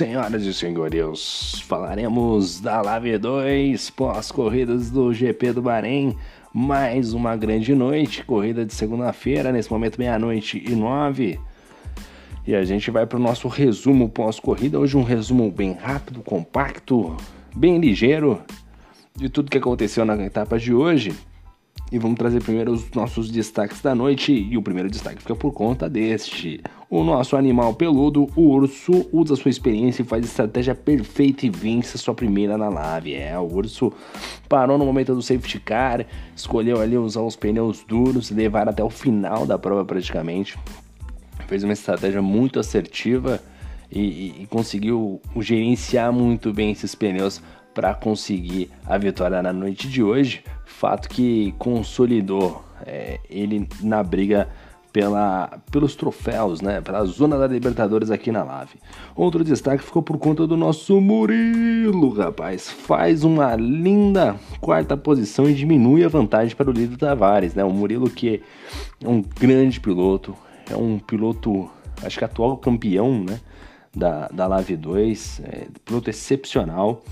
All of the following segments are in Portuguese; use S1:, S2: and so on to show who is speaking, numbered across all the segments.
S1: Senhoras e senhores, falaremos da Lave 2 pós-corridas do GP do Bahrein. Mais uma grande noite, corrida de segunda-feira, nesse momento meia-noite e nove. E a gente vai para o nosso resumo pós-corrida. Hoje um resumo bem rápido, compacto, bem ligeiro de tudo que aconteceu na etapa de hoje. E vamos trazer primeiro os nossos destaques da noite. E o primeiro destaque fica por conta deste. O nosso animal peludo, o urso, usa sua experiência e faz estratégia perfeita e vence sua primeira na lave. É, o urso parou no momento do safety car, escolheu ali usar os pneus duros, levar até o final da prova praticamente. Fez uma estratégia muito assertiva e, e, e conseguiu gerenciar muito bem esses pneus para conseguir a vitória na noite de hoje. Fato que consolidou é, ele na briga pela, pelos troféus, né? Pela zona da Libertadores aqui na Lave. Outro destaque ficou por conta do nosso Murilo, rapaz. Faz uma linda quarta posição e diminui a vantagem para o líder Tavares, né? O Murilo que é um grande piloto, é um piloto, acho que atual campeão, né? Da, da Lave 2, é, piloto excepcional.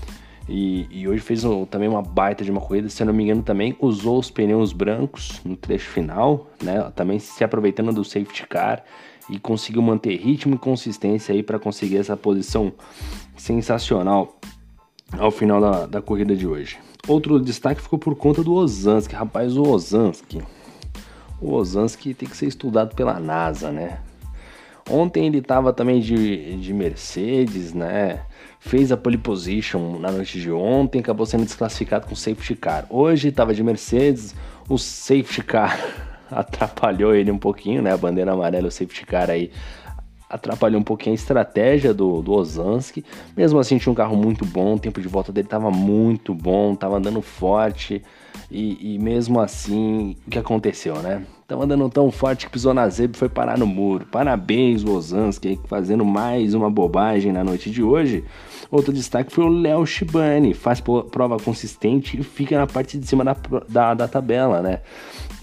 S1: E, e, hoje fez um, também uma baita de uma corrida, se eu não me engano também usou os pneus brancos no trecho final, né? Também se aproveitando do safety car e conseguiu manter ritmo e consistência aí para conseguir essa posição sensacional ao final da, da corrida de hoje. Outro destaque ficou por conta do Ozanski, rapaz, o Ozanski. O Ozanski tem que ser estudado pela NASA, né? Ontem ele estava também de, de Mercedes, né? Fez a pole position na noite de ontem, acabou sendo desclassificado com safety car. Hoje estava de Mercedes, o safety car atrapalhou ele um pouquinho, né? A bandeira amarela, o safety car aí atrapalhou um pouquinho a estratégia do, do Ozanski. Mesmo assim, tinha um carro muito bom, o tempo de volta dele estava muito bom, estava andando forte. E, e, mesmo assim, o que aconteceu, né? Tava andando tão forte que pisou na zebra e foi parar no muro. Parabéns, Ozanski, fazendo mais uma bobagem na noite de hoje. Outro destaque foi o Léo Shibani, faz prova consistente e fica na parte de cima da, da, da tabela, né?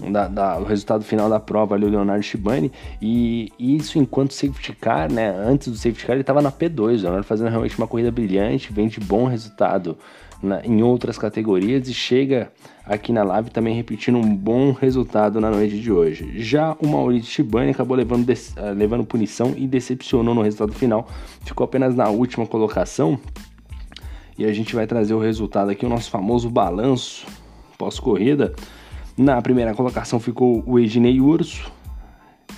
S1: Da, da, o resultado final da prova ali, o Leonardo Shibani. E isso enquanto safety car, né? Antes do safety car, ele estava na P2. O Leonardo fazendo realmente uma corrida brilhante, vem de bom resultado na, em outras categorias e chega aqui na live também repetindo um bom resultado na noite de hoje. Já o Maurício Shibani acabou levando, uh, levando punição e decepcionou no resultado final, ficou apenas na última colocação. E a gente vai trazer o resultado aqui, o nosso famoso balanço pós-corrida. Na primeira colocação ficou o Ednei Urso,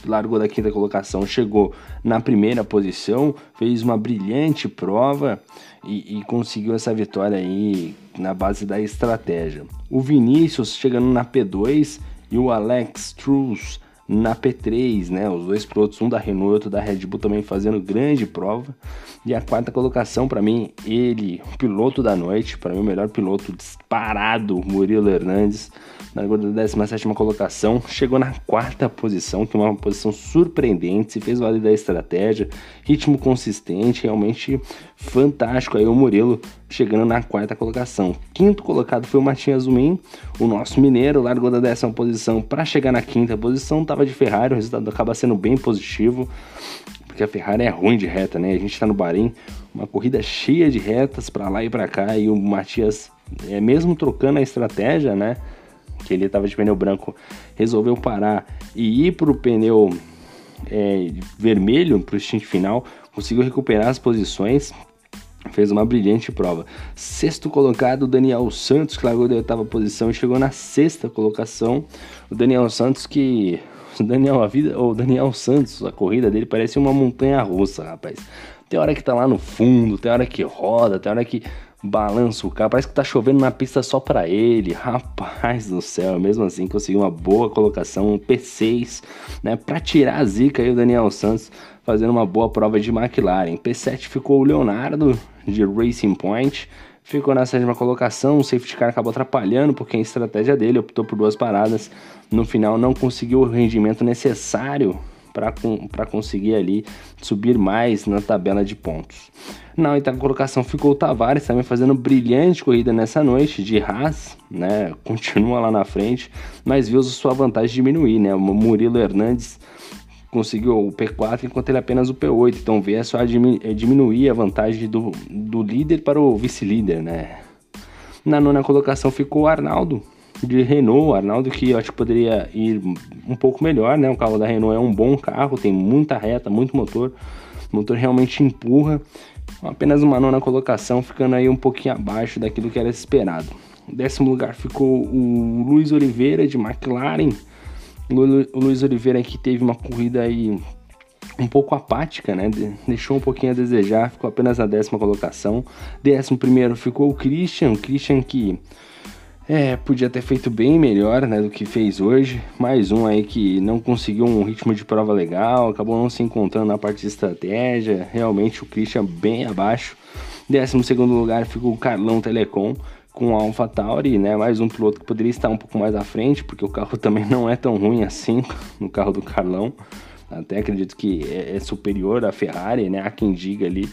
S1: largou da quinta colocação, chegou na primeira posição, fez uma brilhante prova e, e, conseguiu essa vitória aí na base da estratégia. O Vinícius chegando na P2 e o Alex Truss na P3, né? Os dois pilotos, um da Renault e outro da Red Bull também fazendo grande prova. E a quarta colocação para mim, ele, o piloto da noite, para mim o melhor piloto disparado, Murilo Hernandes, na da 17 colocação, chegou na quarta posição, que é uma posição surpreendente, se fez valer da estratégia, ritmo consistente, realmente fantástico aí o Murilo chegando na quarta colocação. Quinto colocado foi o Matias Zumin, o nosso mineiro, largou da décima posição para chegar na quinta posição, estava de Ferrari, o resultado acaba sendo bem positivo, porque a Ferrari é ruim de reta, né? A gente está no Bahrein, uma corrida cheia de retas para lá e para cá, e o Matias, é, mesmo trocando a estratégia, né? Que ele estava de pneu branco, resolveu parar e ir para o pneu é, vermelho o stint final, conseguiu recuperar as posições, fez uma brilhante prova. Sexto colocado, Daniel Santos, que largou da oitava posição e chegou na sexta colocação. O Daniel Santos que o Daniel, a vida, o Daniel Santos, a corrida dele parece uma montanha russa, rapaz. Tem hora que tá lá no fundo, tem hora que roda, tem hora que balança o carro, parece que tá chovendo na pista só para ele. Rapaz do céu, mesmo assim conseguiu uma boa colocação, um P6, né, para tirar a zica aí o Daniel Santos fazendo uma boa prova de McLaren. P7 ficou o Leonardo de Racing Point, ficou na sétima colocação, o safety car acabou atrapalhando porque a estratégia dele optou por duas paradas. No final não conseguiu o rendimento necessário para conseguir ali subir mais na tabela de pontos. Na oitava colocação ficou o Tavares, também fazendo brilhante corrida nessa noite de Haas, né? Continua lá na frente, mas viu sua vantagem diminuir, né? O Murilo Hernandes conseguiu o P4 enquanto ele apenas o P8. Então veio só é, diminuir a vantagem do, do líder para o vice-líder, né? Na nona colocação ficou o Arnaldo de Renault, Arnaldo que eu acho que poderia ir um pouco melhor, né? O carro da Renault é um bom carro, tem muita reta, muito motor, o motor realmente empurra. Apenas uma nona colocação, ficando aí um pouquinho abaixo daquilo que era esperado. Em décimo lugar ficou o Luiz Oliveira de McLaren. O Luiz Oliveira que teve uma corrida aí um pouco apática, né? Deixou um pouquinho a desejar, ficou apenas na décima colocação. Décimo primeiro ficou o Christian, o Christian que é, podia ter feito bem melhor né, do que fez hoje. Mais um aí que não conseguiu um ritmo de prova legal, acabou não se encontrando na parte de estratégia. Realmente o Christian bem abaixo. Décimo segundo lugar ficou o Carlão Telecom com a AlphaTauri, né? Mais um piloto que poderia estar um pouco mais à frente, porque o carro também não é tão ruim assim no carro do Carlão. Até acredito que é, é superior à Ferrari, né? Há quem diga ali.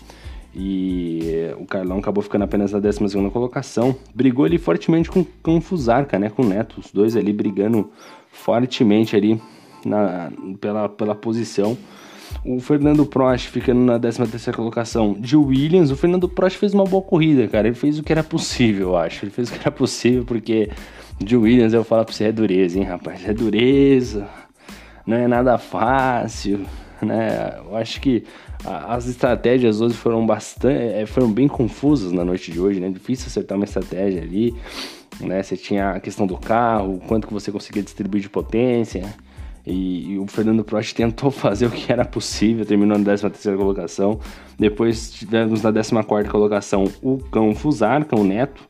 S1: E o Carlão acabou ficando apenas na 12 colocação. Brigou ali fortemente com, com o Fusarca, né? Com o Neto. Os dois ali brigando fortemente ali na, pela, pela posição. O Fernando Prost ficando na 13 colocação de Williams. O Fernando Prost fez uma boa corrida, cara. Ele fez o que era possível, eu acho. Ele fez o que era possível, porque de Williams eu falo pra você, é dureza, hein, rapaz? É dureza. Não é nada fácil, né? Eu acho que as estratégias hoje foram bastante, é, foram bem confusas na noite de hoje, né? Difícil acertar uma estratégia ali, né? Você tinha a questão do carro, quanto que você conseguia distribuir de potência. E, e, o Fernando Prost tentou fazer o que era possível, terminou na 13 terceira colocação. Depois tivemos na 14 colocação o Cão Fusarca, o Neto,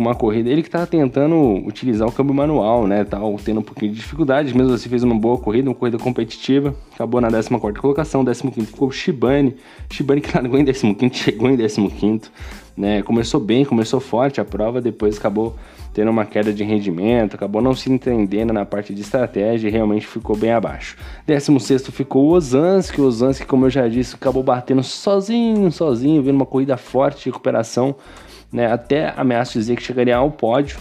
S1: uma corrida. Ele que tava tentando utilizar o câmbio manual, né? Tava tendo um pouquinho de dificuldade, mesmo assim fez uma boa corrida, uma corrida competitiva. Acabou na 14 colocação, 15 ficou Shibane. Shibane que largou em 15 chegou em 15 né? Começou bem, começou forte a prova, depois acabou tendo uma queda de rendimento, acabou não se entendendo na parte de estratégia e realmente ficou bem abaixo. 16 ficou o Ozanski, o Ozanski, como eu já disse, acabou batendo sozinho, sozinho, vendo uma corrida forte de recuperação né? Até ameaço dizer que chegaria ao pódio.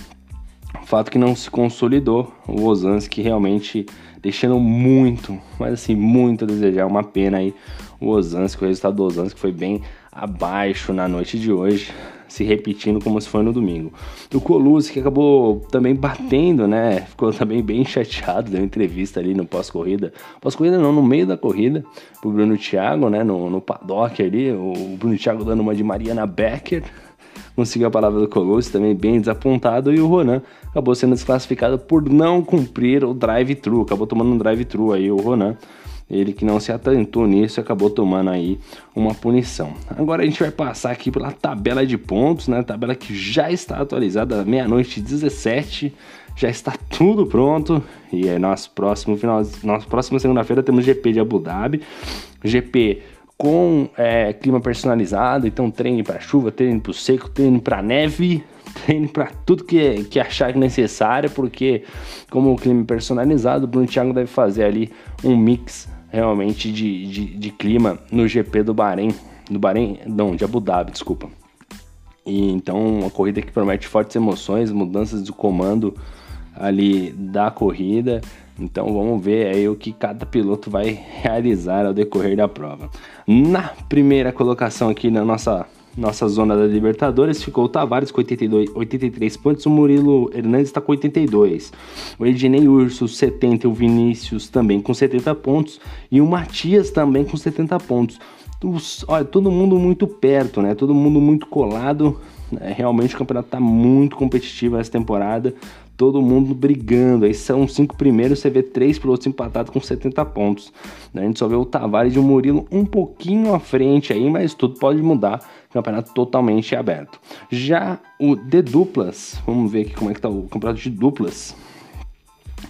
S1: Fato que não se consolidou. O Ozanski realmente deixando muito, mas assim, muito a desejar. Uma pena aí o Ozanski, o resultado do Ozanski foi bem abaixo na noite de hoje, se repetindo como se foi no domingo. O Colucci, que acabou também batendo, né? Ficou também bem chateado, deu entrevista ali no pós-corrida. Pós-corrida não, no meio da corrida, pro Bruno Thiago, né? No, no paddock ali, o Bruno Thiago dando uma de Mariana Becker, conseguiu a palavra do Colosso, também bem desapontado, e o Ronan acabou sendo desclassificado por não cumprir o drive-thru, acabou tomando um drive-thru aí o Ronan. Ele que não se atentou nisso acabou tomando aí uma punição. Agora a gente vai passar aqui pela tabela de pontos, né? Tabela que já está atualizada, meia-noite 17, já está tudo pronto. E é nosso próximo final, nossa próxima segunda-feira temos GP de Abu Dhabi, GP com é, clima personalizado, então treine para chuva, treine para seco, treine para neve, treine para tudo que, que achar necessário, porque como o clima é personalizado, o Bruno Thiago deve fazer ali um mix realmente de, de, de clima no GP do Bahrein, do Bahrein, não, de Abu Dhabi, desculpa. E então uma corrida que promete fortes emoções, mudanças de comando ali da corrida. Então vamos ver aí o que cada piloto vai realizar ao decorrer da prova. Na primeira colocação aqui na nossa nossa zona da Libertadores ficou o Tavares com 82, 83 pontos, o Murilo Hernandes está com 82, o Ednei Urso 70, o Vinícius também com 70 pontos e o Matias também com 70 pontos. Os, olha, todo mundo muito perto, né? Todo mundo muito colado. É, realmente o campeonato está muito competitivo essa temporada todo mundo brigando. Aí são cinco primeiros, você vê três pilotos empatados com 70 pontos. Né? A gente só vê o Tavares e o Murilo um pouquinho à frente aí, mas tudo pode mudar. Campeonato totalmente aberto. Já o de duplas, vamos ver aqui como é que tá o campeonato de duplas.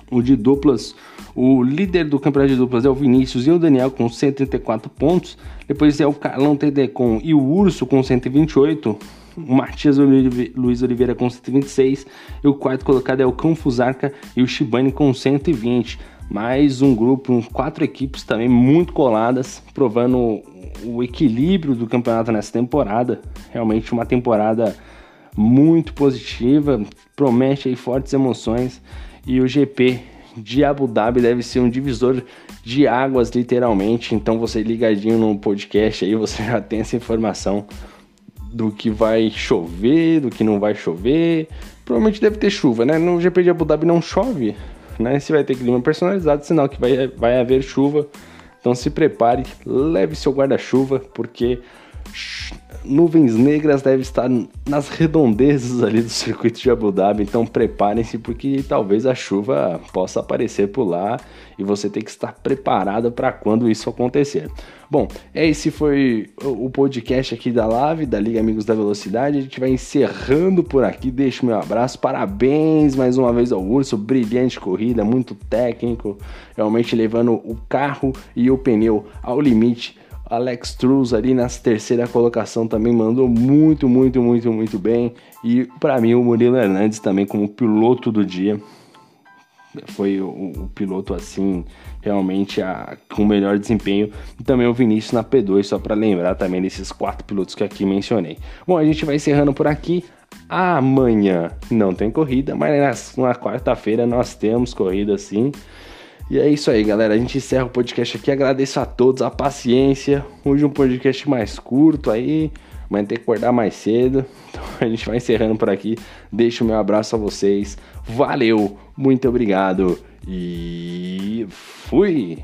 S1: O de duplas, o líder do campeonato de duplas é o Vinícius e o Daniel com 134 pontos. Depois é o Carlão Tedecon e o Urso com 128 o Matias Luiz Oliveira com 126 e o quarto colocado é o Cão Fusarca e o Shibane com 120. Mais um grupo, quatro equipes também muito coladas, provando o equilíbrio do campeonato nessa temporada. Realmente uma temporada muito positiva, promete aí fortes emoções e o GP de Abu Dhabi deve ser um divisor de águas, literalmente. Então, você ligadinho no podcast aí, você já tem essa informação do que vai chover, do que não vai chover. Provavelmente deve ter chuva, né? No GP de Abu Dhabi não chove, né? Se vai ter clima personalizado, sinal que vai, vai haver chuva. Então se prepare, leve seu guarda-chuva, porque nuvens negras devem estar nas redondezas ali do circuito de Abu Dhabi, então preparem-se porque talvez a chuva possa aparecer por lá e você tem que estar preparado para quando isso acontecer. Bom, esse foi o podcast aqui da Live, da Liga Amigos da Velocidade. A gente vai encerrando por aqui. Deixo meu abraço. Parabéns mais uma vez ao Urso. Brilhante corrida, muito técnico. Realmente levando o carro e o pneu ao limite Alex Truz ali na terceira colocação também mandou muito, muito, muito, muito bem. E para mim o Murilo Hernandes também como piloto do dia foi o, o piloto assim realmente a, com melhor desempenho. E também o Vinícius na P2, só para lembrar também desses quatro pilotos que aqui mencionei. Bom, a gente vai encerrando por aqui. Amanhã não tem corrida, mas na, na quarta-feira nós temos corrida sim. E é isso aí, galera. A gente encerra o podcast aqui. Agradeço a todos a paciência. Hoje um podcast mais curto aí. Mas tem que acordar mais cedo. Então a gente vai encerrando por aqui. Deixo o meu abraço a vocês. Valeu, muito obrigado e fui!